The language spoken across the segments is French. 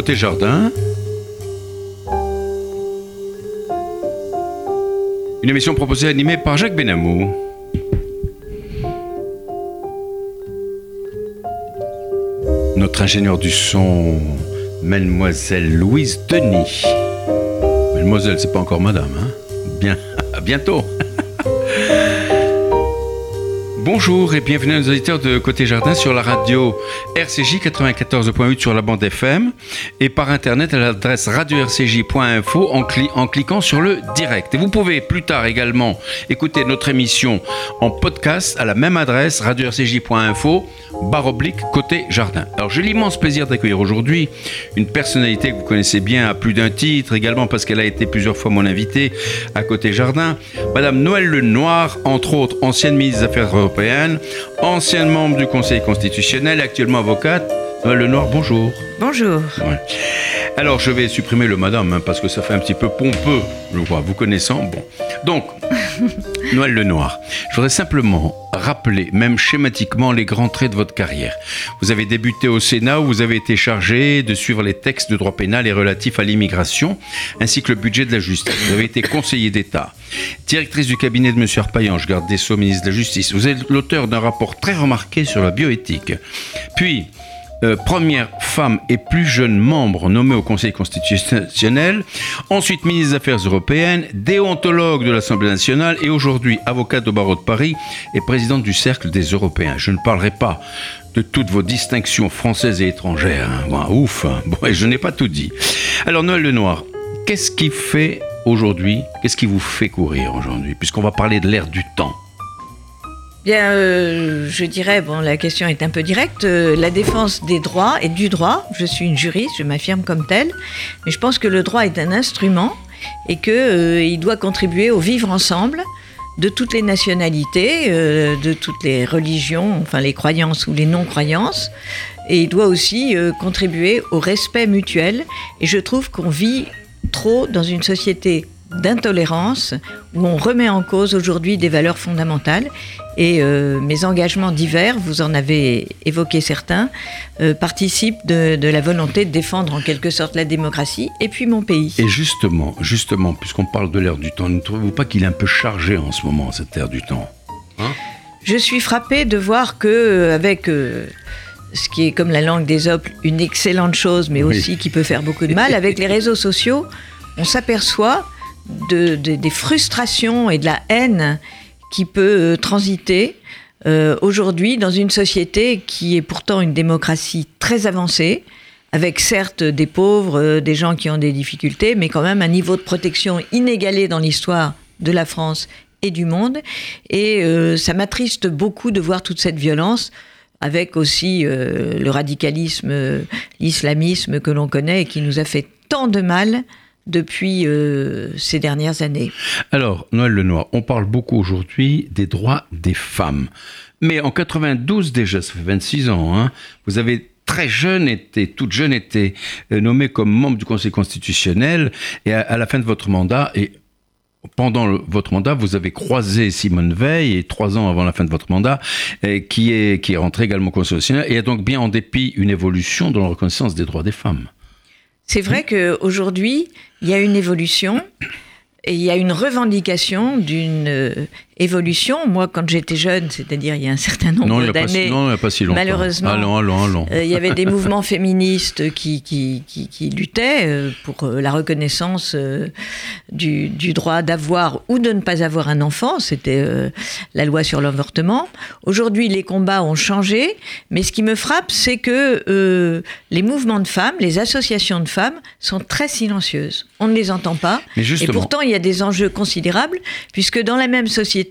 Côté jardin. Une émission proposée et animée par Jacques Benamou. Notre ingénieur du son, Mademoiselle Louise Denis. Mademoiselle, c'est pas encore madame, hein Bien, à bientôt Bonjour et bienvenue aux auditeurs de Côté Jardin sur la radio RCJ 94.8 sur la bande FM et par internet à l'adresse radio-rcj.info en, en, cliquant sur le direct. Et vous pouvez plus tard également écouter notre émission en podcast à la même adresse radio-rcj.info barre oblique Côté Jardin. Alors j'ai l'immense plaisir d'accueillir aujourd'hui une personnalité que vous connaissez bien à plus d'un titre, également parce qu'elle a été plusieurs fois mon invitée à Côté Jardin, Madame Noël Lenoir, entre autres ancienne ministre des Affaires européennes ancienne membre du Conseil constitutionnel, actuellement avocate. Noël Lenoir, bonjour. Bonjour. Alors, je vais supprimer le madame, hein, parce que ça fait un petit peu pompeux, je vois, vous connaissant. Bon. Donc, Noël Lenoir, je voudrais simplement rappeler, même schématiquement, les grands traits de votre carrière. Vous avez débuté au Sénat où vous avez été chargé de suivre les textes de droit pénal et relatifs à l'immigration, ainsi que le budget de la justice. Vous avez été conseiller d'État, directrice du cabinet de M. Arpaillange, garde des Sceaux, ministre de la Justice. Vous êtes l'auteur d'un rapport très remarqué sur la bioéthique. Puis, euh, première femme et plus jeune membre nommée au Conseil constitutionnel, ensuite ministre des Affaires européennes, déontologue de l'Assemblée nationale et aujourd'hui avocate au barreau de Paris et présidente du Cercle des Européens. Je ne parlerai pas de toutes vos distinctions françaises et étrangères. Hein. ouf, hein. bon, et je n'ai pas tout dit. Alors Noël Lenoir, qu'est-ce qui fait aujourd'hui, qu'est-ce qui vous fait courir aujourd'hui, puisqu'on va parler de l'ère du temps? Bien, euh, je dirais, bon, la question est un peu directe, euh, la défense des droits et du droit. Je suis une juriste, je m'affirme comme telle, mais je pense que le droit est un instrument et qu'il euh, doit contribuer au vivre ensemble de toutes les nationalités, de toutes les religions, enfin les croyances ou les non-croyances, et il doit aussi contribuer au respect mutuel. Et je trouve qu'on vit trop dans une société d'intolérance où on remet en cause aujourd'hui des valeurs fondamentales. Et euh, mes engagements divers, vous en avez évoqué certains, euh, participent de, la volonté de défendre en quelque sorte la démocratie et puis mon pays. Et justement, justement, puisqu'on parle de l'ère du temps, ne trouvez-vous pas qu'il est un peu chargé en ce moment, cette ère du temps? Hein? Je suis frappée de voir que euh, avec ce qui est comme la langue des oples, une excellente chose, mais aussi qui peut faire beaucoup de mal, avec les réseaux sociaux, on s'aperçoit de, des frustrations et de la haine qui peut euh, transiter euh, aujourd'hui dans une société qui est pourtant une démocratie très avancée, avec certes des pauvres, euh, des gens qui ont des difficultés, mais quand même un niveau de protection inégalé dans l'histoire de la France et du monde. Et ça m'attriste beaucoup de voir toute cette violence avec aussi le radicalisme, l'islamisme que l'on connaît et qui nous a fait tant de mal depuis euh, ces dernières années. Alors, Noël Lenoir, on parle beaucoup aujourd'hui des droits des femmes. Mais en 92 déjà, ça fait 26 ans, hein, vous avez très jeune été, toute jeune été euh, nommée comme membre du Conseil constitutionnel et à, la fin de votre mandat et pendant votre mandat, vous avez croisé Simone Veil, et trois ans avant la fin de votre mandat, qui est, qui est rentrée également constitutionnel, et a donc bien en dépit une évolution dans la reconnaissance des droits des femmes. C'est vrai qu'aujourd'hui, il y a une évolution et il y a une revendication d'une euh, évolution. Moi, quand j'étais jeune, c'est-à-dire il y a un certain nombre d'années, si longtemps. Malheureusement, allons, allons, allons. Euh, il y avait des mouvements féministes qui, qui, qui, qui luttaient euh, pour la reconnaissance du, du, droit d'avoir ou de ne pas avoir un enfant. C'était la loi sur l'avortement. Aujourd'hui, les combats ont changé, mais ce qui me frappe, c'est que les mouvements de femmes, les associations de femmes, sont très silencieuses. On ne les entend pas. Mais et pourtant, il y a des enjeux considérables, puisque dans la même société,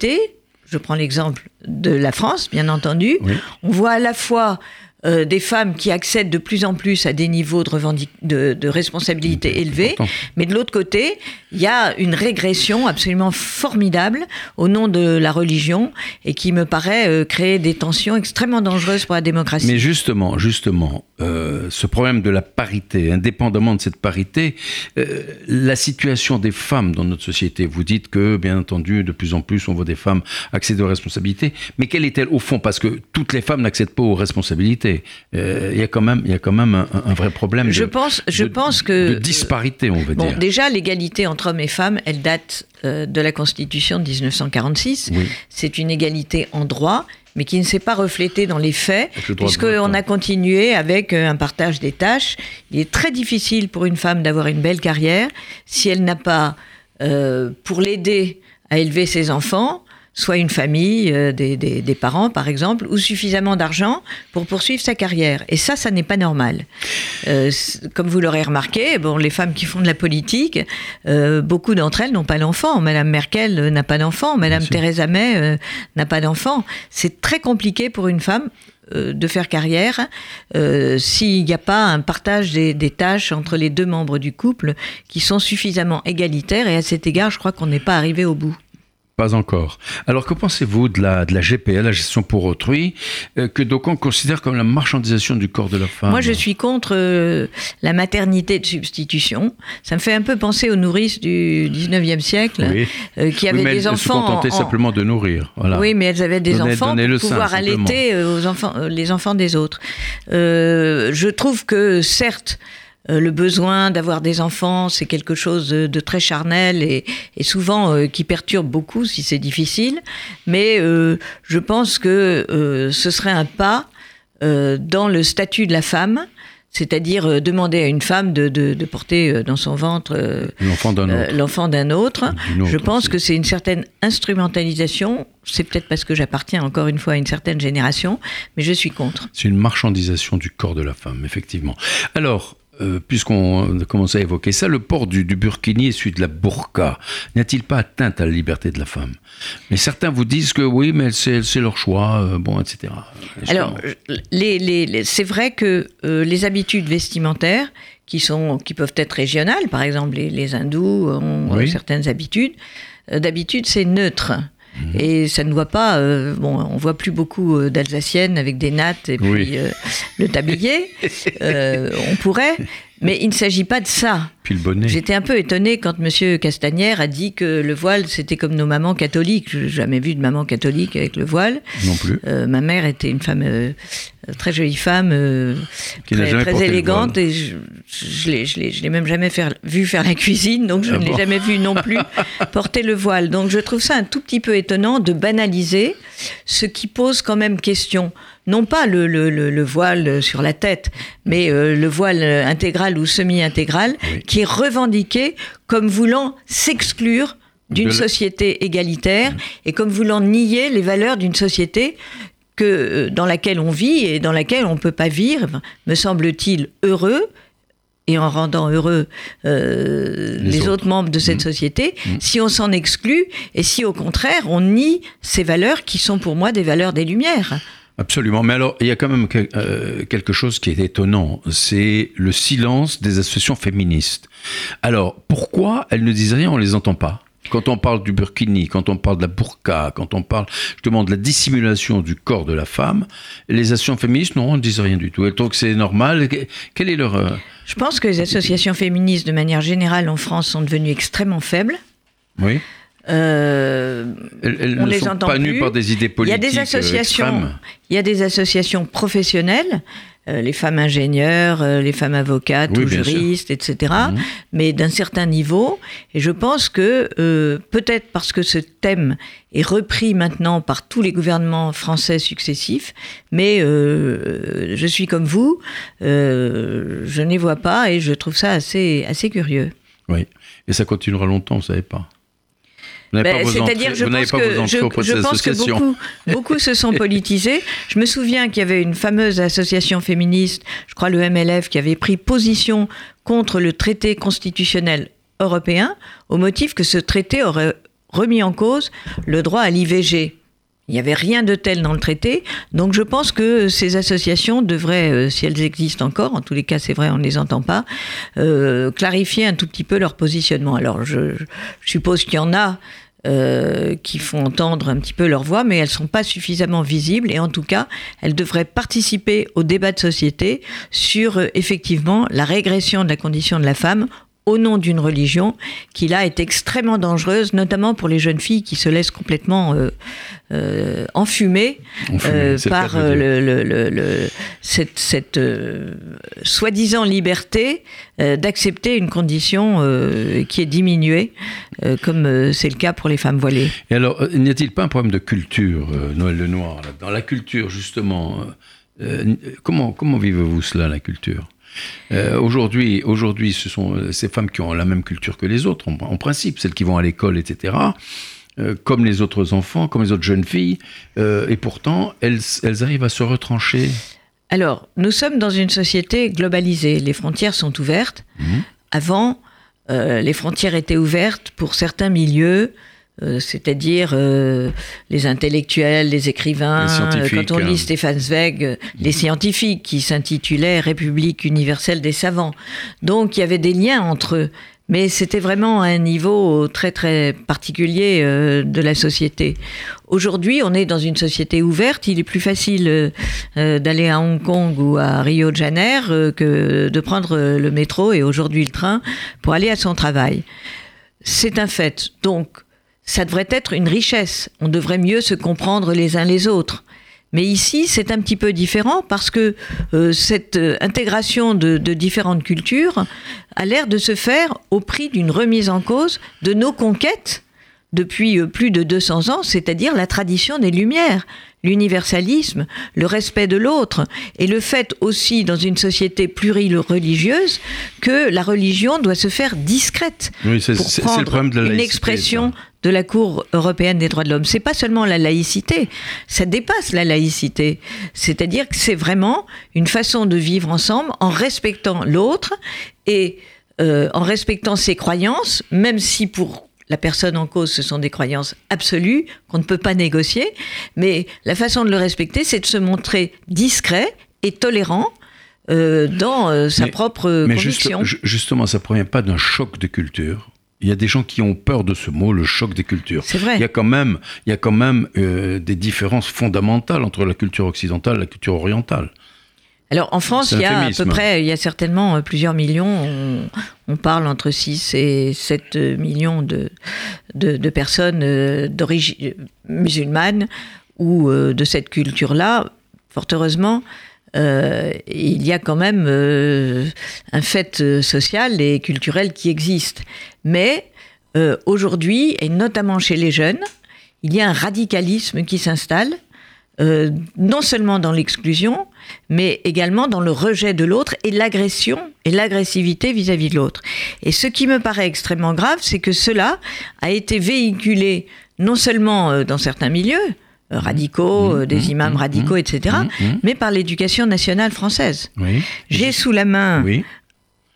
je prends l'exemple de la France, bien entendu, on voit à la fois euh, des femmes qui accèdent de plus en plus à des niveaux de, de, responsabilité élevés. Mais de l'autre côté, il y a une régression absolument formidable au nom de la religion et qui me paraît euh, créer des tensions extrêmement dangereuses pour la démocratie. Mais justement, justement, euh, ce problème de la parité, indépendamment de cette parité, la situation des femmes dans notre société, vous dites que, bien entendu, de plus en plus, on voit des femmes accéder aux responsabilités, mais quelle est-elle au fond? Parce que toutes les femmes n'accèdent pas aux responsabilités. Euh, il y a quand même, il y a quand même un, vrai problème. Je pense, je pense que de disparité, on va bon, dire. Déjà, l'égalité entre hommes et femmes, elle date euh, de la Constitution de 1946. C'est une égalité en droit, mais qui ne s'est pas reflétée dans les faits, puisqu'on a continué avec euh, un partage des tâches. Il est très difficile pour une femme d'avoir une belle carrière si elle n'a pas, pour l'aider à élever ses enfants, soit une famille, euh, des, des, parents par exemple, ou suffisamment d'argent pour poursuivre sa carrière. Et ça, ça n'est pas normal. Euh, comme vous l'aurez remarqué, bon, les femmes qui font de la politique, euh, beaucoup d'entre elles n'ont pas d'enfants. Madame Merkel n'a pas d'enfant, Madame Theresa May n'a pas d'enfant. C'est très compliqué pour une femme de faire carrière s'il n'y a pas un partage des, des, tâches entre les deux membres du couple qui sont suffisamment égalitaires et à cet égard je crois qu'on n'est pas arrivé au bout. Pas encore. Alors que pensez-vous de la, de la GPA, la gestion pour autrui, euh, que d'aucuns considèrent comme la marchandisation du corps de la femme Moi, je suis contre euh, la maternité de substitution. Ça me fait un peu penser aux nourrices du 19e siècle, euh, qui avaient des enfants. Se contentaient simplement de nourrir. Voilà. Oui, mais elles avaient des enfants pour pouvoir allaiter aux enfants, les enfants des autres. je trouve que, certes, euh, le besoin d'avoir des enfants, c'est quelque chose de, très charnel et, souvent euh, qui perturbe beaucoup si c'est difficile. Mais euh, je pense que ce serait un pas dans le statut de la femme c'est-à-dire demander à une femme de, porter dans son ventre l'enfant d'un autre. Je pense que c'est une certaine instrumentalisation. C'est peut-être parce que j'appartiens encore une fois à une certaine génération, mais je suis contre. C'est une marchandisation du corps de la femme, effectivement. Alors, euh, puisqu'on a commencé à évoquer ça, le port du, burkini et celui de la burqa n'a-t-il pas atteinte à la liberté de la femme? Mais certains vous disent que oui, mais c'est leur choix, euh, bon, etc. Alors, c'est vrai que euh, les habitudes vestimentaires, qui, sont, qui peuvent être régionales, par exemple, les, hindous ont certaines habitudes, d'habitude, c'est neutre. Mhm. Et ça ne voit pas, euh, bon, on voit plus beaucoup euh, d'Alsaciennes avec des nattes et puis euh, le tablier. on pourrait, mais il ne s'agit pas de ça. Le bonnet. J'étais un peu étonnée quand M. Castagnère a dit que le voile, c'était comme nos mamans catholiques. Je n'ai jamais vu de maman catholique avec le voile. Non plus. ma mère était une femme, très jolie femme, Qui très, très élégante. Et je, ne l'ai même jamais faire, vu faire la cuisine, donc je ah ne l'ai jamais vu non plus porter le voile. Donc je trouve ça un tout petit peu étonnant de banaliser ce qui pose quand même question non pas le, voile sur la tête, mais euh, le voile intégral ou semi-intégral, qui est revendiqué comme voulant s'exclure d'une société égalitaire et comme voulant nier les valeurs d'une société que, euh, dans laquelle on vit et dans laquelle on ne peut pas vivre, me semble-t-il, heureux et en rendant heureux euh, les, autres. membres de cette mmh. société, mmh. si on s'en exclut et si au contraire on nie ces valeurs qui sont pour moi des valeurs des Lumières. Absolument. Mais alors, il y a quand même euh, quelque chose qui est étonnant, c'est le silence des associations féministes. Alors, pourquoi elles ne disent rien, on ne les entend pas? Quand on parle du burkini, quand on parle de la burqa, quand on parle justement de la dissimulation du corps de la femme, les associations féministes, non, ne disent rien du tout. Elles trouvent que c'est normal. Quel est leur... Euh, Je pense que les associations féministes, de manière générale, en France, sont devenues extrêmement faibles. Oui. Euh, elles, on ne les sont entend pas nues par des idées politiques. Il y a des associations, il y a des associations professionnelles, euh, les femmes ingénieures, euh, les femmes avocates ou juristes, etc. Mhm. Mais d'un certain niveau. Et je pense que peut-être parce que ce thème est repris maintenant par tous les gouvernements français successifs, mais je suis comme vous, je ne les vois pas et je trouve ça assez, assez curieux. Oui, et ça continuera longtemps, vous ne savez pas. Ben, c'est-à-dire, je, pense que, je, pense que beaucoup, beaucoup se sont politisés. Je me souviens qu'il y avait une fameuse association féministe, je crois le MLF, qui avait pris position contre le traité constitutionnel européen au motif que ce traité aurait remis en cause le droit à l'IVG. Il n'y avait rien de tel dans le traité. Donc je pense que ces associations devraient, euh, si elles existent encore, en tous les cas c'est vrai, on ne les entend pas, euh, clarifier un tout petit peu leur positionnement. Alors je, suppose qu'il y en a euh, qui font entendre un petit peu leur voix, mais elles ne sont pas suffisamment visibles et en tout cas, elles devraient participer au débat de société sur effectivement la régression de la condition de la femme au nom d'une religion qui là est extrêmement dangereuse, notamment pour les jeunes filles qui se laissent complètement euh, euh, enfumer, euh, par le, cette, cette euh, soi-disant liberté euh, d'accepter une condition euh, qui est diminuée, euh, comme euh, c'est le cas pour les femmes voilées. Et alors, euh, n'y a-t-il pas un problème de culture, euh, Noël Lenoir Dans la culture, justement, euh, euh, comment, comment vivez-vous cela, la culture? Euh, Aujourd'hui, aujourd'hui, ce sont euh, ces femmes qui ont la même culture que les autres, en, en principe, celles qui vont à l'école, etc., euh, comme les autres enfants, comme les autres jeunes filles, euh, et pourtant, elles, elles arrivent à se retrancher. Alors, nous sommes dans une société globalisée. Les frontières sont ouvertes. Mhm. Avant, les frontières étaient ouvertes pour certains milieux, euh, c'est-à-dire euh, les intellectuels, les écrivains. Les Euh, Quand on hein. lit Stéphane Zweig, euh, les scientifiques qui s'intitulaient République universelle des savants. Donc, il y avait des liens entre eux. Mais c'était vraiment un niveau très très particulier euh, de la société. Aujourd'hui, on est dans une société ouverte. Il est plus facile euh, d'aller à Hong Kong ou à Rio de Janeiro euh, que de prendre le métro et aujourd'hui le train pour aller à son travail. C'est un fait. Donc, ça devrait être une richesse. On devrait mieux se comprendre les uns les autres. Mais ici, c'est un petit peu différent parce que euh, cette euh, intégration de, différentes cultures a l'air de se faire au prix d'une remise en cause de nos conquêtes depuis euh, plus de 200 ans, c'est-à-dire la tradition des Lumières, l'universalisme, le respect de l'autre, et le fait aussi, dans une société plurireligieuse, que la religion doit se faire discrète. Oui, c'est pour prendre le problème de la une laïcité, expression ça. de la Cour européenne des droits de l'homme. C'est pas seulement la laïcité, ça dépasse la laïcité. C'est-à-dire que c'est vraiment une façon de vivre ensemble en respectant l'autre et euh, en respectant ses croyances, même si pour la personne en cause, ce sont des croyances absolues qu'on ne peut pas négocier. Mais la façon de le respecter, c'est de se montrer discret et tolérant euh, dans euh, sa Mais- propre Mais conviction. ju- justement, ça ne provient pas d'un choc de culture. Il y a des gens qui ont peur de ce mot, le choc des cultures. C'est vrai. Il y a quand même, il y a quand même euh, des différences fondamentales entre la culture occidentale et la culture orientale. Alors en France, il y a à peu près, il y a certainement euh, plusieurs millions. On, on parle entre 6 et 7 millions de, de, de personnes euh, d'origine musulmane ou euh, de cette culture-là. Fort heureusement, euh, il y a quand même euh, un fait euh, social et culturel qui existe. Mais euh, aujourd'hui, et notamment chez les jeunes, il y a un radicalisme qui s'installe, euh, non seulement dans l'exclusion, mais également dans le rejet de l'autre et l'agression et l'agressivité vis-à-vis de l'autre. Et ce qui me paraît extrêmement grave, c'est que cela a été véhiculé non seulement euh, dans certains milieux, euh, radicaux, euh, des imams radicaux, etc., mais par l'éducation nationale française. Oui. J'ai sous la main Oui.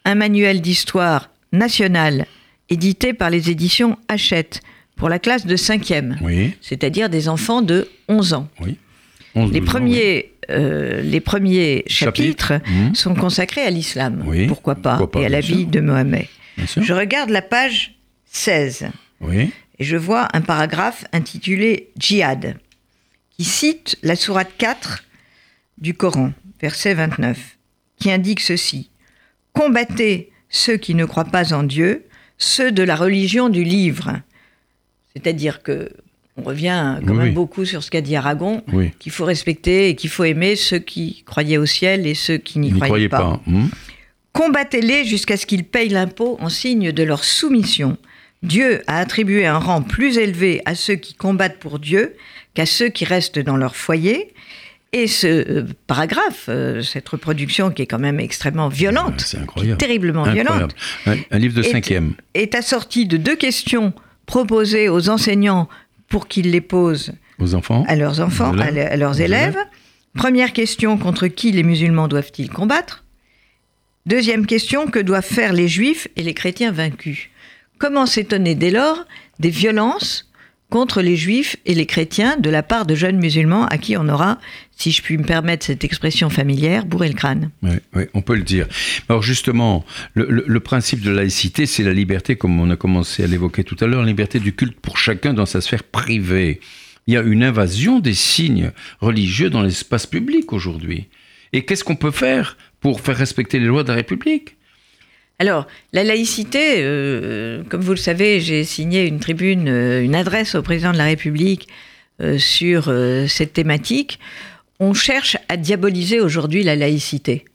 un manuel d'histoire nationale édité par les éditions Hachette pour la classe de 5e, Oui. c'est-à-dire des enfants de 11 ans. Oui. 11, Les 12 ans, premiers, euh, les premiers Chapitres. Mhm. sont consacrés à l'islam, Oui, pourquoi, pas, pourquoi pas, et à la sûr. vie de Mohamed. Je regarde la page 16 Oui. et je vois un paragraphe intitulé Djihad, qui cite la sourate 4 du Coran, verset 29, qui indique ceci Combattez ceux qui ne croient pas en Dieu, ceux de la religion du livre. C'est-à-dire que on revient quand Oui, même oui. beaucoup sur ce qu'a dit Aragon, Oui. qu'il faut respecter et qu'il faut aimer ceux qui croyaient au ciel et ceux qui n'y croyaient pas. Hmm Combattez-les jusqu'à ce qu'ils payent l'impôt en signe de leur soumission. Dieu a attribué un rang plus élevé à ceux qui combattent pour Dieu qu'à ceux qui restent dans leur foyer. Et ce euh, paragraphe, euh, cette reproduction qui est quand même extrêmement violente, incroyable. terriblement violente, Incroyable. Un, un livre de Et- cinquième. est assortie de deux questions proposées aux enseignants pour qu'ils les posent Aux enfants. à leurs enfants, à, élèves. le- à leurs Aux élèves. Première question, contre qui les musulmans doivent-ils combattre? Deuxième question, que doivent faire les juifs et les chrétiens vaincus? Comment s'étonner dès lors des violences contre les juifs et les chrétiens de la part de jeunes musulmans à qui on aura, si je puis me permettre cette expression familière, bourré le crâne Oui, oui, on peut le dire. Alors justement, le, le- le principe de laïcité, c'est la liberté, comme on a commencé à l'évoquer tout à l'heure, la liberté du culte pour chacun dans sa sphère privée. Il y a une invasion des signes religieux dans l'espace public aujourd'hui. Et qu'est-ce qu'on peut faire pour faire respecter les lois de la République? Alors, la laïcité, euh, comme vous le savez, j'ai signé une tribune, euh, une adresse au président de la République euh, sur euh, cette thématique. On cherche à diaboliser aujourd'hui la laïcité.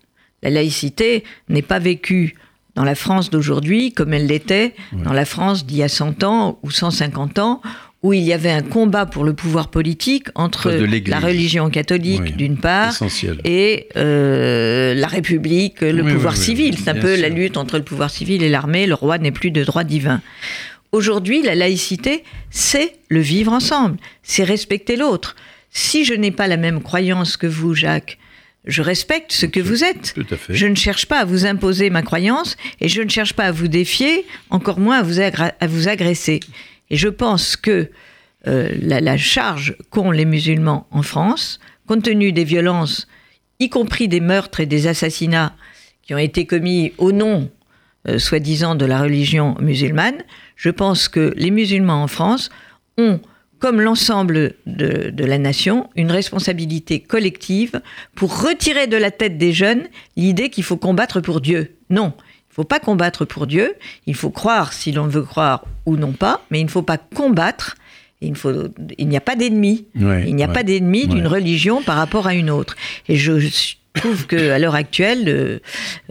La laïcité n'est pas vécue dans la France d'aujourd'hui comme elle l'était dans la France d'il y a 100 ans ou 150 ans, où il y avait un combat pour le pouvoir politique entre la religion catholique d'une part et euh, la République, le pouvoir civil. C'est un peu la lutte entre le pouvoir civil et l'armée. Le roi n'est plus de droit divin. Aujourd'hui, la laïcité, c'est le vivre ensemble, c'est respecter l'autre. Si je n'ai pas la même croyance que vous, Jacques, je respecte ce que vous êtes. Je ne cherche pas à vous imposer ma croyance et je ne cherche pas à vous défier, encore moins à vous, à vous agresser. Et je pense que euh, la, charge qu'ont les musulmans en France, compte tenu des violences, y compris des meurtres et des assassinats qui ont été commis au nom, euh, soi-disant, de la religion musulmane, je pense que les musulmans en France ont, comme l'ensemble de, de, la nation, une responsabilité collective pour retirer de la tête des jeunes l'idée qu'il faut combattre pour Dieu. Non, faut pas combattre pour Dieu, il faut croire si l'on veut croire ou non pas, mais il ne faut pas combattre. Il, faut, il n'y a pas d'ennemi. il n'y a pas d'ennemi d'une religion par rapport à une autre. Et je, trouve qu'à l'heure actuelle, euh,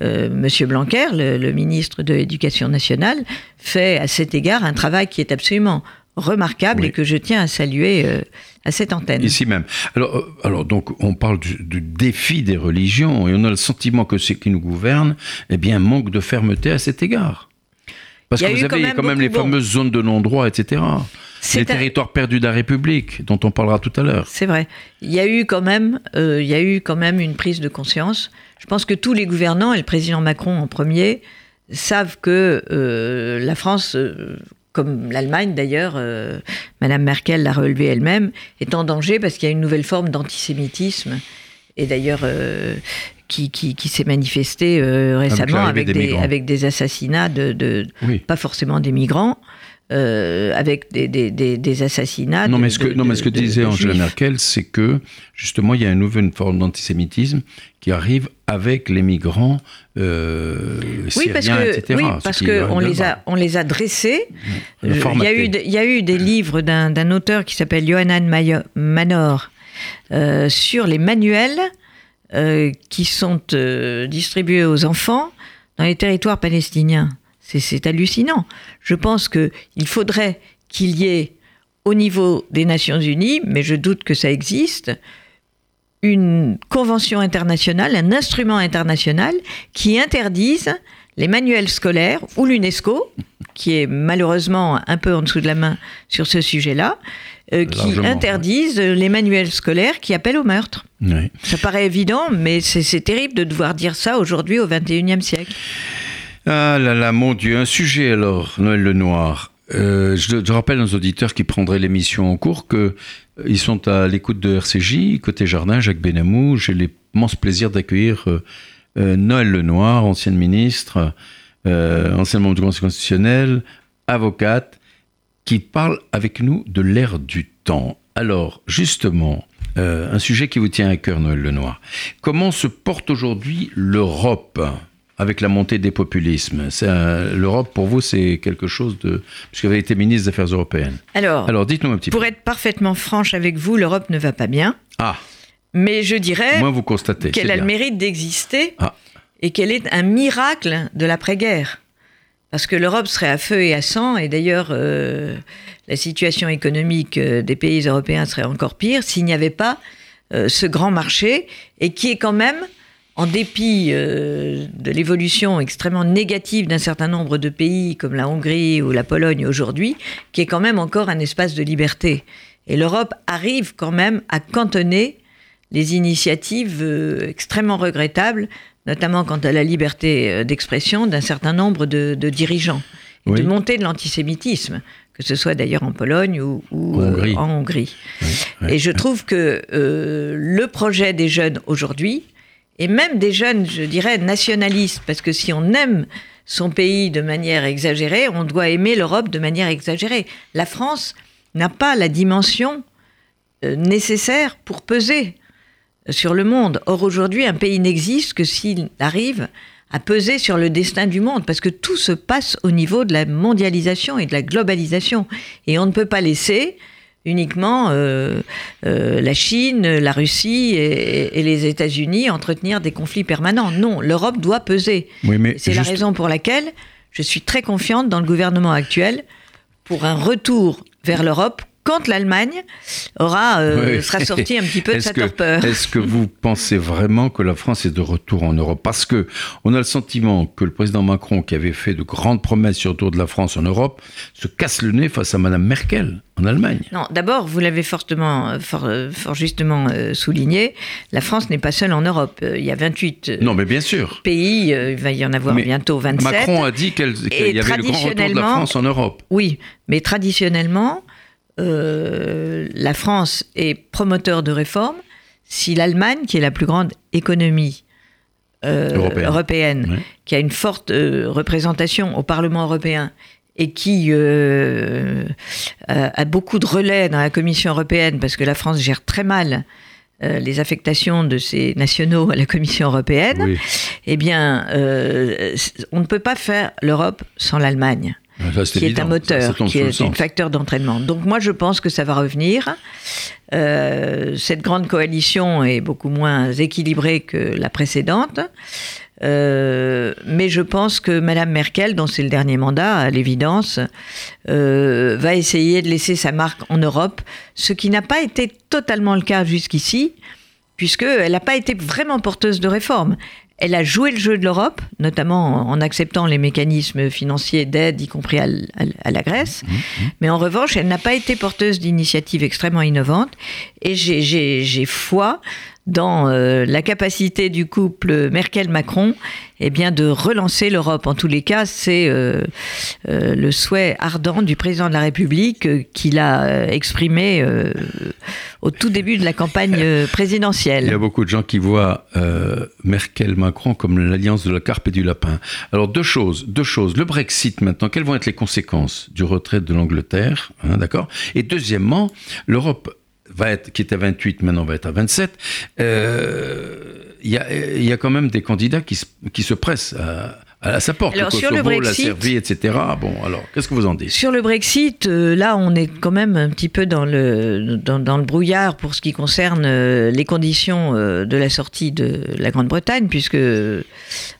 euh, Monsieur Blanquer, le, ministre de l'Éducation nationale, fait à cet égard un travail qui est absolument remarquable et que je tiens à saluer euh, à cette antenne. Ici même. Alors, euh, alors donc, on parle du, défi des religions et on a le sentiment que ce qui nous gouverne, eh bien, manque de fermeté à cet égard. Parce que vous avez quand même, les fameuses zones de non-droit, etc. Les territoires perdus de la République, dont on parlera tout à l'heure. C'est vrai. Il y a eu quand même, euh, il y a eu quand même une prise de conscience. Je pense que tous les gouvernants et le président Macron en premier savent que la France comme l'Allemagne d'ailleurs, euh, Madame Merkel l'a relevé elle-même, est en danger parce qu'il y a une nouvelle forme d'antisémitisme, et d'ailleurs euh, qui, qui, s'est manifestée euh, récemment avec, des, avec des, assassinats de, pas forcément des migrants. Avec des, des, des, assassinats. Non, mais ce que, non, mais ce que disait Angela Merkel, c'est que justement, il y a une nouvelle forme d'antisémitisme qui arrive avec les migrants euh, oui, parce que, etc. Oui, parce qu'on les, a, on les a dressés. Il y, a eu, il y a eu des livres d'un auteur qui s'appelle Johanan Manor euh, sur les manuels euh, qui sont euh, distribués aux enfants dans les territoires palestiniens. C'est hallucinant. Je pense qu'il faudrait qu'il y ait au niveau des Nations Unies, mais je doute que ça existe, une convention internationale, un instrument international qui interdise les manuels scolaires ou l'UNESCO, qui est malheureusement un peu en dessous de la main sur ce sujet-là, euh, qui interdisent les manuels scolaires qui appellent au meurtre. Ça paraît évident, mais c'est terrible de devoir dire ça aujourd'hui au XXIe siècle. Ah là là, mon Dieu, un sujet alors, Noël Lenoir. Euh, je, rappelle aux auditeurs qui prendraient l'émission en cours que ils sont à l'écoute de RCJ, côté jardin, Jacques Benamou. J'ai l'immense plaisir d'accueillir euh, euh, Noël Lenoir, ancienne ministre, euh, ancienne membre du Conseil constitutionnel, avocate, qui parle avec nous de l'ère du temps. Alors, justement, un sujet qui vous tient à cœur, Noël Lenoir. Comment se porte aujourd'hui l'Europe? Avec la montée des populismes. L'Europe, pour vous, c'est quelque chose de... Puisque vous avez été ministre des Affaires européennes. Alors, Alors dites-nous un petit pour peu. Pour être parfaitement franche avec vous, l'Europe ne va pas bien. Ah Mais je dirais Moi, vous constatez, qu'elle a le mérite d'exister ah. et qu'elle est un miracle de l'après-guerre. Parce que l'Europe serait à feu et à sang, et d'ailleurs, euh, la situation économique euh, des pays européens serait encore pire s'il n'y avait pas euh, ce grand marché, et qui est quand même en dépit euh, de l'évolution extrêmement négative d'un certain nombre de pays comme la Hongrie ou la Pologne aujourd'hui, qui est quand même encore un espace de liberté. Et l'Europe arrive quand même à cantonner les initiatives euh, extrêmement regrettables, notamment quant à la liberté euh, d'expression d'un certain nombre de, dirigeants, et de montée de l'antisémitisme que ce soit d'ailleurs en Pologne ou, en Hongrie. et je trouve que le projet des jeunes aujourd'hui, et même des jeunes, je dirais, nationalistes, parce que si on aime son pays de manière exagérée, on doit aimer l'Europe de manière exagérée. La France n'a pas la dimension euh, nécessaire pour peser sur le monde. Or aujourd'hui, un pays n'existe que s'il arrive à peser sur le destin du monde, parce que tout se passe au niveau de la mondialisation et de la globalisation. Et on ne peut pas laisser uniquement euh, euh, la Chine, la Russie et, et les États-Unis entretenir des conflits permanents. Non, l'Europe doit peser. Oui, C'est la raison pour laquelle je suis très confiante dans le gouvernement actuel pour un retour vers l'Europe quand l'Allemagne aura euh, Oui. sera sortie un petit peu de sa torpeur. est-ce que vous pensez vraiment que la France est de retour en Europe? Parce que on a le sentiment que le président Macron, qui avait fait de grandes promesses sur le retour de la France en Europe, se casse le nez face à Madame Merkel en Allemagne. Non, d'abord, vous l'avez fortement, euh, fort, euh, fort justement euh, souligné, la France n'est pas seule en Europe. Euh, Il y a 28 euh, Non, mais bien sûr. pays, euh, il va y en avoir Mais bientôt 27. Macron a dit qu'il y avait le grand retour de la France en Europe. Oui, mais traditionnellement, euh, la France est promoteur de réformes si l'Allemagne, qui est la plus grande économie euh, Européenne. qui a une forte euh, représentation au Parlement européen et qui a, beaucoup de relais dans la Commission européenne, parce que la France gère très mal euh, les affectations de ses nationaux à la Commission européenne, Oui. eh bien, euh, on ne peut pas faire l'Europe sans l'Allemagne Ça, c'est qui est un moteur, ça qui est un facteur d'entraînement. Donc moi, je pense que ça va revenir. Euh, cette grande coalition est beaucoup moins équilibrée que la précédente. Euh, mais je pense que Madame Merkel, dont c'est le dernier mandat, à l'évidence, euh, va essayer de laisser sa marque en Europe, ce qui n'a pas été totalement le cas jusqu'ici, puisqu'elle n'a pas été vraiment porteuse de réformes. Elle a joué le jeu de l'Europe, notamment en acceptant les mécanismes financiers d'aide, y compris à, la Grèce. Mais en revanche, elle n'a pas été porteuse d'initiatives extrêmement innovantes. Et j'ai foi dans euh, la capacité du couple Merkel-Macron eh bien, de relancer l'Europe. En tous les cas, c'est euh, euh, le souhait ardent du président de la République qu'il a exprimé au tout début de la campagne euh, Il y présidentielle. a beaucoup de gens qui voient Merkel-Macron comme l'alliance de la carpe et du lapin. Alors deux choses, deux choses. Le Brexit maintenant, quelles vont être les conséquences du retrait de l'Angleterre, hein, d'accord? Et deuxièmement, l'Europe va être, qui est à 28, maintenant va être à 27. Euh, Il y, a, y a quand même des candidats qui se, qui se pressent à, à sa porte. Alors, le sur le Kosovo, la Brexit- Serbie, etc. Bon, alors, qu'est-ce que vous en dites? Sur le Brexit, euh, là, on est quand même un petit peu dans le, dans, dans le brouillard pour ce qui concerne euh, les conditions euh, de la sortie de la Grande-Bretagne, puisque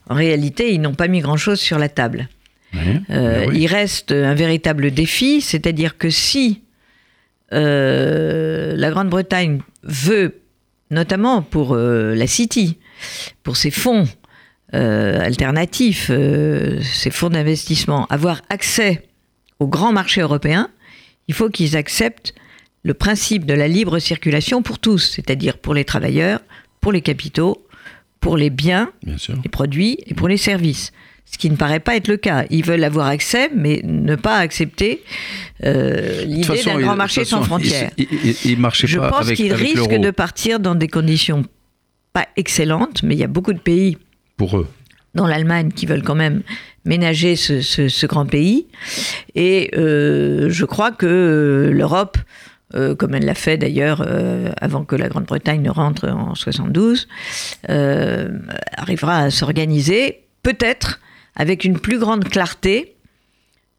en réalité, ils n'ont pas mis grand-chose sur la table. Oui, oui. Il reste un véritable défi, c'est-à-dire que si euh, la Grande-Bretagne veut, notamment pour euh, la City, pour ses fonds euh, alternatifs, ses fonds d'investissement, avoir accès au grand marché européen, il faut qu'ils acceptent le principe de la libre circulation pour tous, c'est-à-dire pour les travailleurs, pour les capitaux, pour les biens Bien les produits et pour les services. Ce qui ne paraît pas être le cas. Ils veulent avoir accès, mais ne pas accepter euh, l'idée d'un grand marché sans frontières. Il, il, il marchait Je pas pense qu'ils risquent de partir dans des conditions pas excellentes, mais il y a beaucoup de pays pour eux. dont l'Allemagne, qui veulent quand même ménager ce, ce- ce grand pays. Et euh, je crois que l'Europe, euh, comme elle l'a fait d'ailleurs euh, avant que la Grande-Bretagne ne rentre en 72, euh, arrivera à s'organiser, peut-être avec une plus grande clarté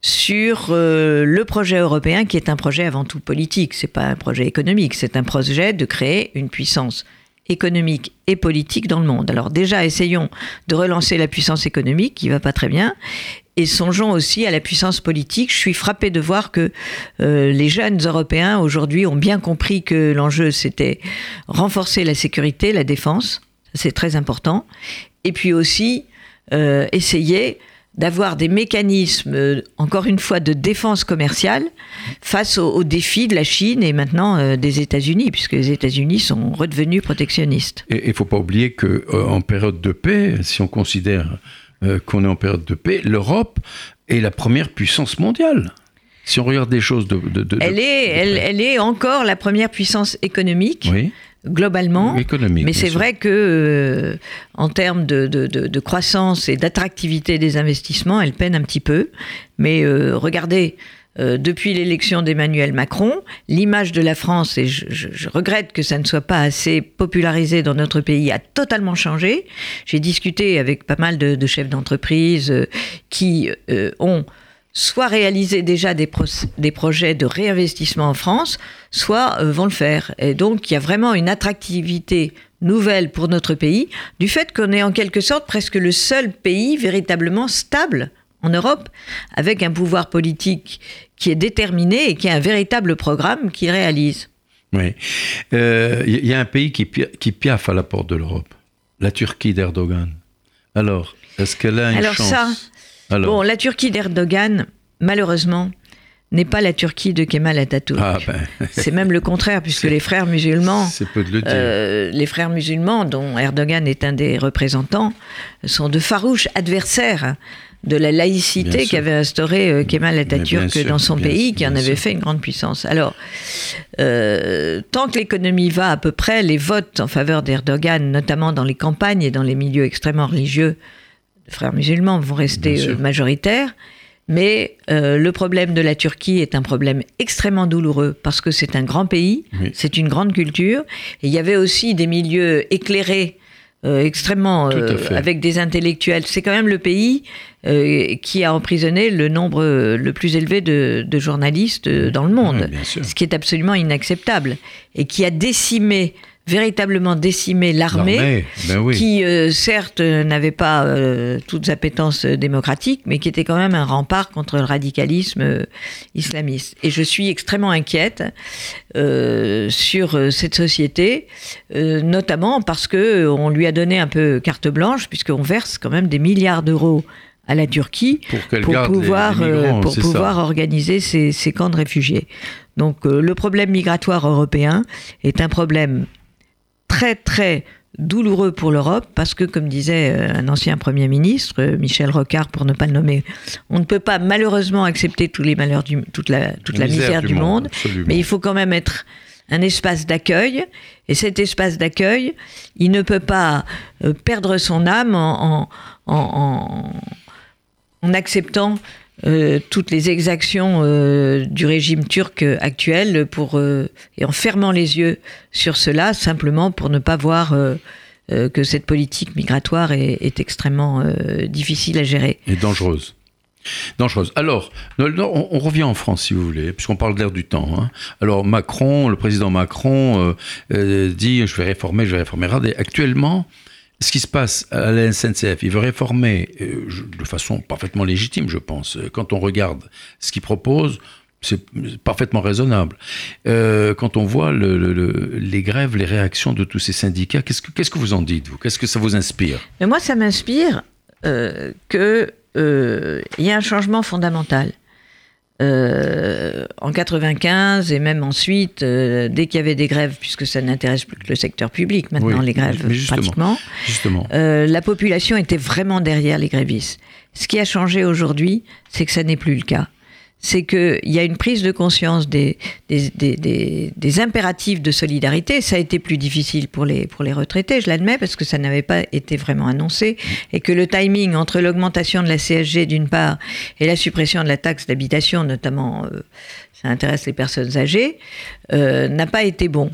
sur euh, le projet européen qui est un projet avant tout politique, c'est pas un projet économique, c'est un projet de créer une puissance économique et politique dans le monde. Alors déjà, essayons de relancer la puissance économique qui va pas très bien. Et songeons aussi à la puissance politique. Je suis frappée de voir que euh, les jeunes Européens aujourd'hui ont bien compris que l'enjeu c'était renforcer la sécurité, la défense, c'est très important, et puis aussi essayer d'avoir des mécanismes, euh, encore une fois, de défense commerciale face aux, aux défis de la Chine et maintenant euh, des États-Unis, puisque les États-Unis sont redevenus protectionnistes. Et il ne faut pas oublier qu'en période de paix, si on considère euh, qu'on est en période de paix, l'Europe est la première puissance mondiale. Si on regarde des choses de... de- de- Elle est, de elle, elle est encore la première puissance économique, Oui, globalement. économique. Mais c'est vrai que, euh, en termes de, de- de- de croissance et d'attractivité des investissements, elle peine un petit peu. Mais euh, regardez, euh, depuis l'élection d'Emmanuel Macron, l'image de la France, et je, je- je regrette que ça ne soit pas assez popularisé dans notre pays, a totalement changé. J'ai discuté avec pas mal de, chefs d'entreprise qui ont soit réaliser déjà des, des, projets de réinvestissement en France, soit vont le faire. Et donc, il y a vraiment une attractivité nouvelle pour notre pays du fait qu'on est en quelque sorte presque le seul pays véritablement stable en Europe, avec un pouvoir politique qui est déterminé et qui a un véritable programme qu'il réalise. Oui. Il euh, y a un pays qui, qui piaffe à la porte de l'Europe, la Turquie d'Erdogan. Alors, est-ce qu'elle a une Alors chance? ça, Alors bon, la Turquie d'Erdogan, malheureusement, n'est pas la Turquie de Kemal Atatürk. Ah ben. C'est même le contraire, puisque les frères musulmans, peu de le dire. Euh, les frères musulmans, dont Erdogan est un des représentants, sont de farouches adversaires de la laïcité qu'avait instauré euh, Kemal Atatürk dans son pays, qui en avait fait une grande puissance. Alors, euh, tant que l'économie va à peu près, les votes en faveur d'Erdogan, notamment dans les campagnes et dans les milieux extrêmement religieux, frères musulmans, vont rester majoritaires. Mais euh, le problème de la Turquie est un problème extrêmement douloureux parce que c'est un grand pays, c'est une grande culture. Et il y avait aussi des milieux éclairés euh, extrêmement euh, avec des intellectuels. C'est quand même le pays qui a emprisonné le nombre le plus élevé de, journalistes dans le monde, ce qui est absolument inacceptable et qui a décimé véritablement décimé l'armée, ben qui euh, certes n'avait pas euh, toutes appétences démocratiques, mais qui était quand même un rempart contre le radicalisme euh, islamiste. Et je suis extrêmement inquiète sur cette société, notamment parce que on lui a donné un peu carte blanche, puisqu'on verse quand même des milliards d'euros à la Turquie pour, pouvoir, pour pouvoir organiser ces, ces, camps de réfugiés. Donc le problème migratoire européen est un problème très très douloureux pour l'Europe parce que, comme disait euh, un ancien Premier ministre, euh, Michel Rocard, pour ne pas le nommer, on ne peut pas malheureusement accepter tous les malheurs, du, toute la, toute la misère, du, monde, mais il faut quand même être un espace d'accueil, et cet espace d'accueil, il ne peut pas euh, perdre son âme en, en, en, en acceptant euh, toutes les exactions euh, du régime turc actuel pour, euh, et en fermant les yeux sur cela, simplement pour ne pas voir que cette politique migratoire est, extrêmement difficile à gérer. Et dangereuse. Dangereuse. Alors, on, revient en France, si vous voulez, puisqu'on parle de l'air du temps. Hein. Alors, Macron, le président Macron, dit je vais réformer, je vais réformer. Actuellement, ce qui se passe à la SNCF, il veut réformer euh, de façon parfaitement légitime, je pense. Quand on regarde ce qu'il propose, c'est parfaitement raisonnable. Euh, quand on voit les grèves, les réactions de tous ces syndicats, qu'est-ce que, vous en dites, vous? Qu'est-ce que ça vous inspire? Mais Moi, ça m'inspire euh, qu'il y a un changement fondamental. Euh, en 95 et même ensuite, euh, dès qu'il y avait des grèves, puisque ça n'intéresse plus que le secteur public maintenant, les grèves pratiquement, euh, la population était vraiment derrière les grévistes. Ce qui a changé aujourd'hui, c'est que ça n'est plus le cas c'est qu'il y a une prise de conscience des, des, des, des, impératifs de solidarité. Ça a été plus difficile pour les, pour les retraités, je l'admets, parce que ça n'avait pas été vraiment annoncé, et que le timing entre l'augmentation de la CSG d'une part et la suppression de la taxe d'habitation, notamment, euh, ça intéresse les personnes âgées, euh, n'a pas été bon.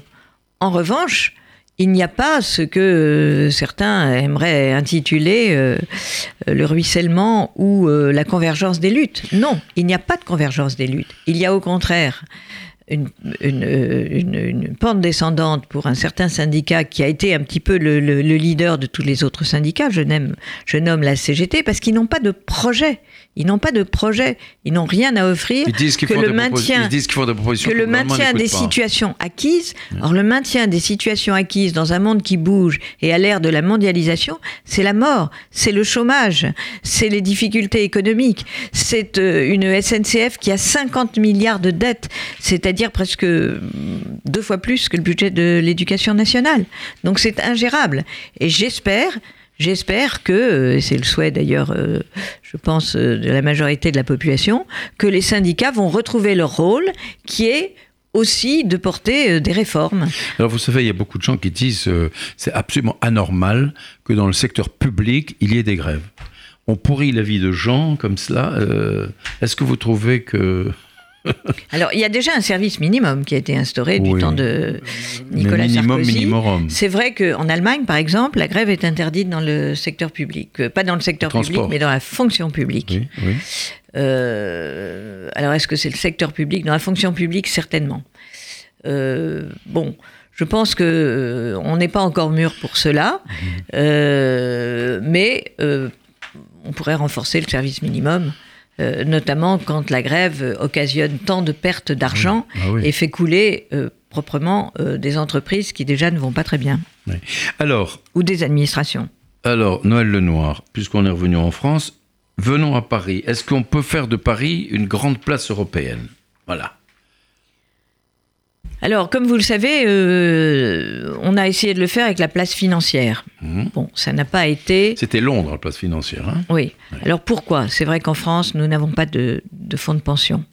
En revanche, il n'y a pas ce que euh, certains aimeraient intituler euh, le ruissellement ou euh, la convergence des luttes. Non, il n'y a pas de convergence des luttes. Il y a au contraire une, pente descendante pour un certain syndicat qui a été un petit peu le, leader de tous les autres syndicats. Je, je nomme la CGT parce qu'ils n'ont pas de projet. Ils n'ont pas de projet, ils n'ont rien à offrir que le maintien, que le maintien des situations acquises. Or, le maintien des situations acquises dans un monde qui bouge et à l'ère de la mondialisation, c'est la mort, c'est le chômage, c'est les difficultés économiques, c'est euh, une SNCF qui a 50 milliards de dettes, c'est-à-dire presque deux fois plus que le budget de l'éducation nationale. Donc c'est ingérable. Et j'espère J'espère que, euh, c'est le souhait d'ailleurs, euh, je pense, euh, de la majorité de la population, que les syndicats vont retrouver leur rôle qui est aussi de porter des réformes. Alors vous savez, il y a beaucoup de gens qui disent c'est absolument anormal que dans le secteur public, il y ait des grèves. On pourrit la vie de gens comme cela. Est-ce que vous trouvez que Alors, il y a déjà un service minimum qui a été instauré du temps de Nicolas minimum, Sarkozy. minimorum. C'est vrai qu'en Allemagne, par exemple, la grève est interdite dans le secteur public. Euh, Pas dans le secteur public, mais dans la fonction publique. Oui, oui. Euh, alors, est-ce que c'est le secteur public? Dans la fonction publique, certainement. Euh, bon, je pense que euh, on n'est pas encore mûr pour cela, Euh, mais on pourrait renforcer le service minimum, euh, notamment quand la grève occasionne tant de pertes d'argent Ah oui. et fait couler euh, proprement euh, des entreprises qui déjà ne vont pas très bien, oui. Alors, ou des administrations. alors, Noël Lenoir, puisqu'on est revenu en France, venons à Paris. Est-ce qu'on peut faire de Paris une grande place européenne? Voilà. Alors, comme vous le savez, euh, on a essayé de le faire avec la place financière. Mhm. Bon, ça n'a pas été. C'était Londres, la place financière. hein Oui. Alors pourquoi? C'est vrai qu'en France, nous n'avons pas de, de fonds de pension.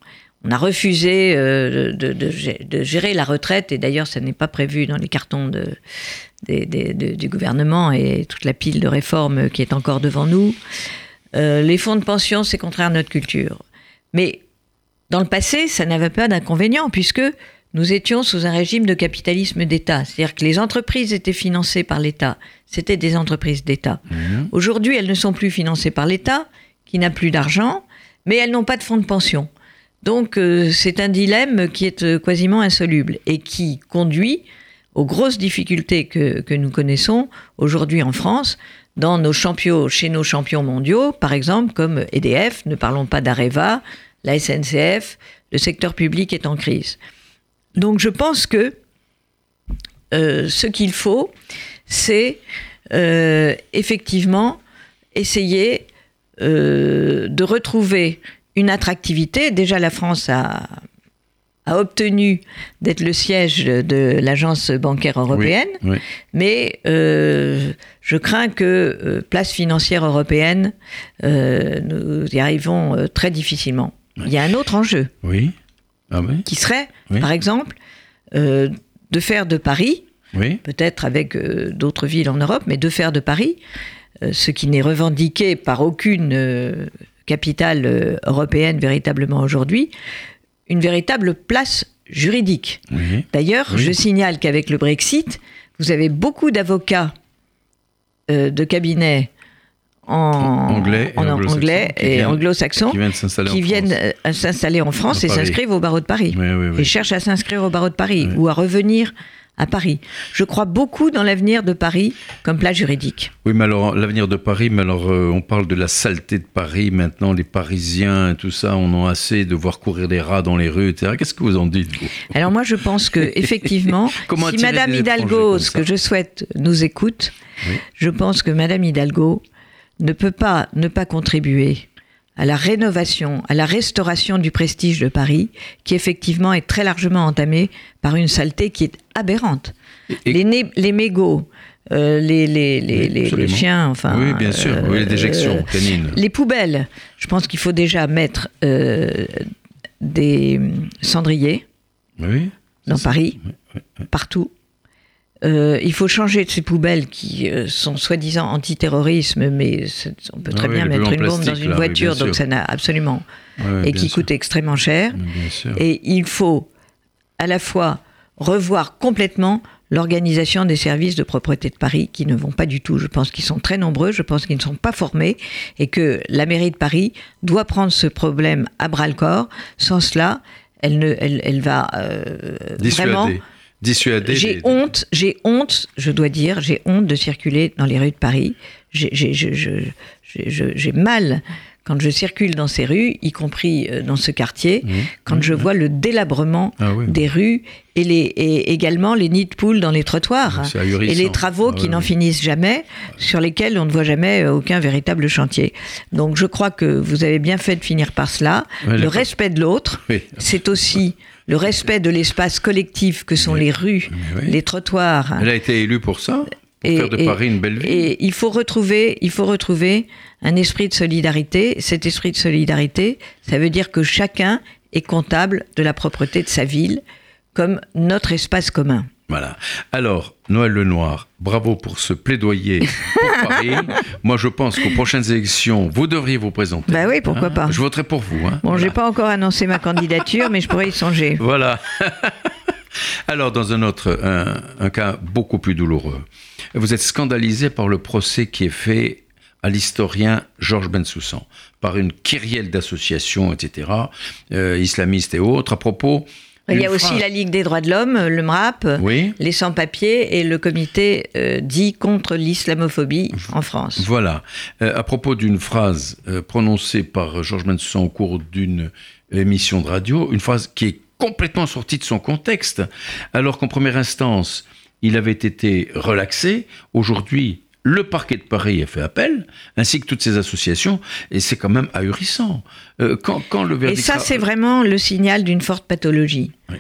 On a refusé euh, de, de gé- de gérer la retraite, et d'ailleurs, ça n'est pas prévu dans les cartons de- du gouvernement et toute la pile de réformes qui est encore devant nous. Euh, les fonds de pension, c'est contraire à notre culture. Mais dans le passé, ça n'avait pas d'inconvénient, puisque nous étions sous un régime de capitalisme d'État. C'est-à-dire que les entreprises étaient financées par l'État. C'était des entreprises d'État. Mhm. Aujourd'hui, elles ne sont plus financées par l'État, qui n'a plus d'argent, mais elles n'ont pas de fonds de pension. Donc euh, c'est un dilemme qui est euh, quasiment insoluble et qui conduit aux grosses difficultés que, que nous connaissons aujourd'hui en France, dans nos champions, chez nos champions mondiaux, par exemple comme EDF, ne parlons pas d'Areva, la SNCF, le secteur public est en crise. Donc je pense que euh, ce qu'il faut, c'est euh, effectivement essayer euh, de retrouver une attractivité. Déjà, la France a, a obtenu d'être le siège de l'agence bancaire européenne, Oui. mais euh, je crains que euh, place financière européenne, nous y arrivons très difficilement. Il y a un autre enjeu Oui. Ah oui qui serait, Oui. par exemple, euh, de faire de Paris, Oui. peut-être avec euh, d'autres villes en Europe, mais de faire de Paris, euh, ce qui n'est revendiqué par aucune capitale européenne véritablement aujourd'hui, une véritable place juridique. D'ailleurs, je signale qu'avec le Brexit, vous avez beaucoup d'avocats de cabinets en Anglais et anglais qui viennent- s'installer en France. euh, en France et s'inscrivent au barreau de Paris Oui, oui, oui. et cherchent à s'inscrire au barreau de Paris ou à revenir à Paris. Je crois beaucoup dans l'avenir de Paris comme place juridique. Oui, mais alors, l'avenir de Paris, mais alors, euh, on parle de la saleté de Paris maintenant, les Parisiens et tout ça, on en a assez de voir courir des rats dans les rues, etc. Qu'est-ce que vous en dites, vous? Alors moi, je pense que effectivement, si Madame Hidalgo, ce que je souhaite, nous écoute, Oui. je pense que Madame Hidalgo ne peut pas ne pas contribuer à la rénovation, à la restauration du prestige de Paris, qui effectivement est très largement entamé par une saleté qui est aberrante. Et- les, né- les mégots, euh, les, chiens, enfin. Oui, bien sûr, euh, oui, les déjections euh, canines. les poubelles, je pense qu'il faut déjà mettre euh, des cendriers Oui. dans. Paris, oui, partout. Euh, il faut changer de ces poubelles qui euh, sont soi-disant anti-terrorisme, mais on peut très Ah oui, bien mettre une bombe dans une là, voiture, donc ça n'a absolument. Oui, et qui sûr. coûte extrêmement cher. Et il faut à la fois revoir complètement l'organisation des services de propreté de Paris qui ne vont pas du tout. Je pense qu'ils sont très nombreux, je pense qu'ils ne sont pas formés et que la mairie de Paris doit prendre ce problème à bras le corps. Sans cela, elle, ne, elle, elle va euh, vraiment Dissuader. J'ai honte, j'ai honte, je dois dire, j'ai honte de circuler dans les rues de Paris. J'ai- mal quand je circule dans ces rues, y compris euh, dans ce quartier, Mmh. quand je vois le délabrement Ah oui. des rues et, les, et également les nids de poules dans les trottoirs C'est et les travaux Ah qui oui, n'en finissent jamais, sur lesquels on ne voit jamais euh, aucun véritable chantier. Donc je crois que vous avez bien fait de finir par cela. Ouais, le respect de l'autre, Oui. c'est aussi le respect de l'espace collectif que sont les rues, oui. les trottoirs. Elle a été élue pour ça, pour Et- faire de et- Paris une belle ville. Et il faut retrouver, il faut retrouver un esprit de solidarité. Cet esprit de solidarité, ça veut dire que chacun est comptable de la propreté de sa ville comme notre espace commun. Voilà. Alors, Noël Lenoir, bravo pour ce plaidoyer pour Paris. Moi, je pense qu'aux prochaines élections, vous devriez vous présenter. Bah oui, pourquoi Hein pas. Je voterai pour vous. hein. Bon, Voilà. j'ai pas encore annoncé ma candidature, mais je pourrais y songer. Voilà. Alors, dans un autre, un, un cas beaucoup plus douloureux, vous êtes scandalisé par le procès qui est fait à l'historien Georges Bensoussan, par une kyrielle d'associations, etc., euh, islamistes et autres, à propos. Il y a aussi la Ligue des droits de l'homme, le MRAP, Oui. les sans-papiers et le comité euh, dit contre l'islamophobie en France. Voilà. Euh, à propos d'une phrase euh, prononcée par Georges Bensoussan au cours d'une émission de radio, une phrase qui est complètement sortie de son contexte, alors qu'en première instance, il avait été relaxé. Aujourd'hui, le parquet de Paris a fait appel, ainsi que toutes ces associations, et c'est quand même ahurissant. Euh, quand, quand le Et ça, c'est vraiment le signal d'une forte pathologie. Oui.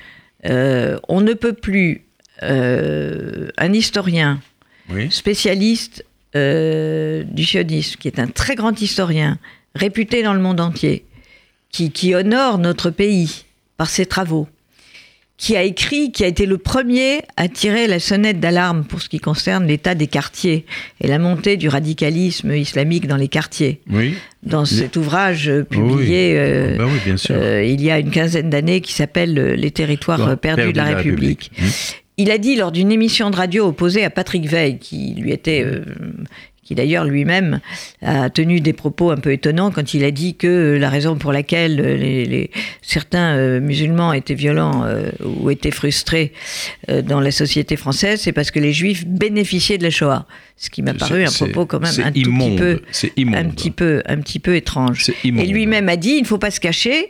Euh, on ne peut plus euh, un historien Oui. spécialiste du sionisme, qui est un très grand historien, réputé dans le monde entier, qui, qui honore notre pays par ses travaux, qui a écrit, qui a été le premier à tirer la sonnette d'alarme pour ce qui concerne l'état des quartiers et la montée du radicalisme islamique dans les quartiers. Oui. Dans cet ouvrage publié Oui. euh, Ben oui, bien sûr. euh, il y a une quinzaine d'années qui s'appelle euh, Les territoires perdus, de la République. Mmh. Il a dit lors d'une émission de radio opposée à Patrick Veil, qui lui était, euh, qui d'ailleurs lui-même a tenu des propos un peu étonnants quand il a dit que la raison pour laquelle les, les- certains euh, musulmans étaient violents euh, ou étaient frustrés euh, dans la société française, c'est parce que les juifs bénéficiaient de la Shoah. Ce qui m'a paru un propos quand même un tout petit peu, un petit peu, un petit peu étrange. Et lui-même a dit, il ne faut pas se cacher.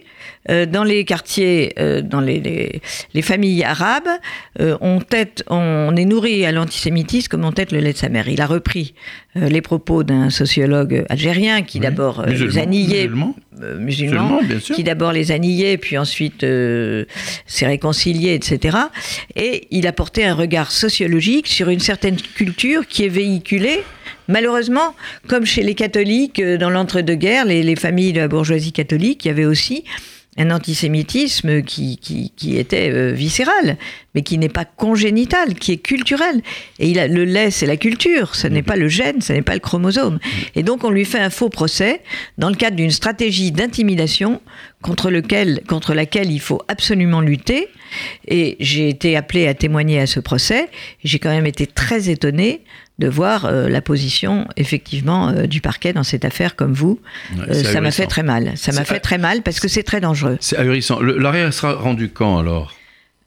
Euh, dans les quartiers, euh, dans les, les, les familles arabes, euh, on, tête, on est nourri à l'antisémitisme comme on tête le lait de sa mère. Il a repris les propos d'un sociologue algérien qui Oui. d'abord les a niés, Musulman. musulman, Musulman, bien sûr. qui d'abord les a niés, puis ensuite euh, s'est réconcilié, etc. Et il a porté un regard sociologique sur une certaine culture qui est véhiculée, malheureusement, comme chez les catholiques dans l'entre-deux-guerres, les, les familles de la bourgeoisie catholique, il y avait aussi un antisémitisme qui, qui, qui était euh, viscéral, mais qui n'est pas congénital, qui est culturel. Et il a, le lait, c'est la culture, ce n'est pas le gène, ce n'est pas le chromosome. Et donc on lui fait un faux procès dans le cadre d'une stratégie d'intimidation contre, contre laquelle il faut absolument lutter. Et j'ai été appelé à témoigner à ce procès. J'ai quand même été très étonné de voir euh, la position effectivement euh, du parquet dans cette affaire comme vous. Ouais, Euh, ça m'a fait très mal. Ça m'a fait très mal parce que c'est très dangereux. C'est ahurissant. L'arrêt sera rendu quand alors?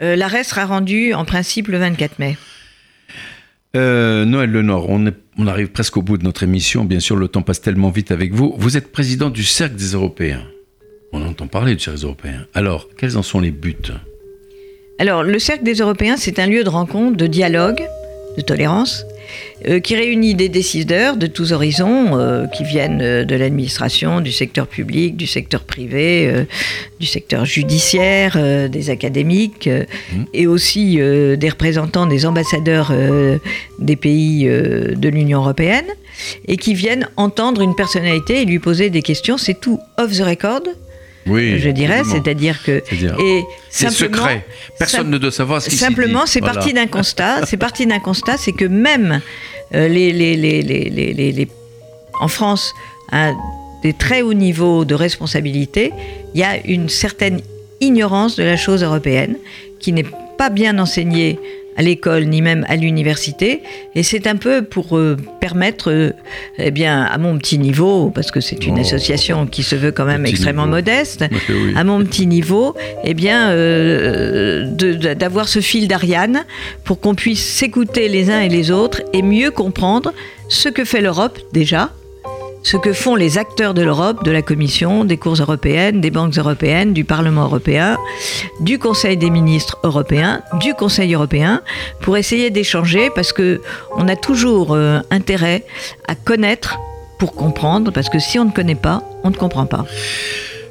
L'arrêt sera rendu en principe le 24 mai. Euh, Noël Lenore, on, est- on arrive presque au bout de notre émission. Bien sûr, le temps passe tellement vite avec vous. Vous êtes président du Cercle des Européens. On entend parler du Cercle des Européens. Alors, quels en sont les buts? Alors, le Cercle des Européens, c'est un lieu de rencontre, de dialogue, de tolérance, euh, qui réunit des décideurs de tous horizons, euh, qui viennent euh, de l'administration, du secteur public, du secteur privé, euh, du secteur judiciaire, des académiques, Mhm. et aussi des représentants des ambassadeurs des pays de l'Union européenne, et qui viennent entendre une personnalité et lui poser des questions. C'est tout off the record, Oui. je dirais, c'est-à-dire que... Et c'est simplement, secret. Personne ne doit savoir ce qui Simplement, c'est parti d'un constat. C'est parti d'un constat, c'est que même euh, les, les, les, en France, à des très hauts niveaux de responsabilité, il y a une certaine ignorance de la chose européenne qui n'est pas bien enseignée à l'école ni même à l'université et c'est un peu pour euh, permettre euh, eh bien à mon petit niveau parce que c'est une Oh. association qui se veut quand même extrêmement niveau. modeste Oui, à mon petit niveau, eh bien, euh, d'avoir ce fil d'Ariane pour qu'on puisse s'écouter les uns et les autres et mieux comprendre ce que fait l'Europe déjà, ce que font les acteurs de l'Europe, de la Commission, des cours européennes, des banques européennes, du Parlement européen, du Conseil des ministres européens, du Conseil européen, pour essayer d'échanger, parce que on a toujours euh, intérêt à connaître pour comprendre, parce que si on ne connaît pas, on ne comprend pas.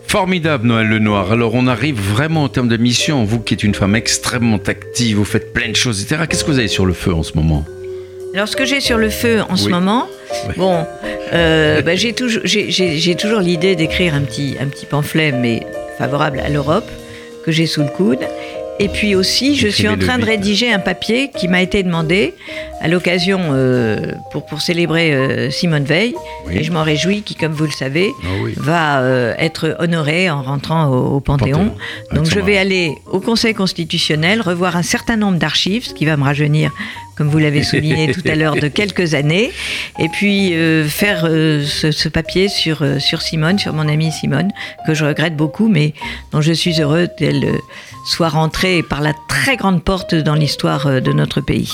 Formidable, Noël Lenoir. Alors, on arrive vraiment en termes de mission. Vous qui êtes une femme extrêmement active, vous faites plein de choses, etc. Qu'est-ce que vous avez sur le feu en ce moment? Alors, ce que j'ai sur le feu en ce moment, Oui. bon, euh, bah, j'ai toujours, l'idée d'écrire un petit, un petit pamphlet, mais favorable à l'Europe, que j'ai sous le coude. Et puis aussi, je suis en train de rédiger un papier qui m'a été demandé à l'occasion euh, pour, pour célébrer euh, Simone Veil. Et je m'en réjouis qui, comme vous le savez, Ah oui. va euh, être honoré en rentrant au, au Panthéon. Panthéon. Donc je vais aller au Conseil constitutionnel, revoir un certain nombre d'archives, ce qui va me rajeunir, comme vous l'avez souligné tout à l'heure, de quelques années. Et puis euh, faire euh, ce, ce papier sur, euh, sur Simone, sur mon amie Simone, que je regrette beaucoup, mais dont je suis heureux qu'elle soit rentrée par la très grande porte dans l'histoire de notre pays.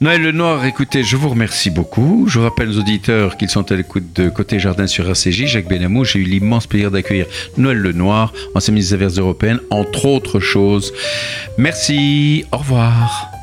Noël Lenoir, écoutez, je vous remercie beaucoup. Je rappelle aux auditeurs qu'ils sont à l'écoute de Côté Jardin sur RCJ. Jacques Benamou, j'ai eu l'immense plaisir d'accueillir Noël Lenoir, ancien ministre des Affaires européennes, entre autres choses. Merci, au revoir.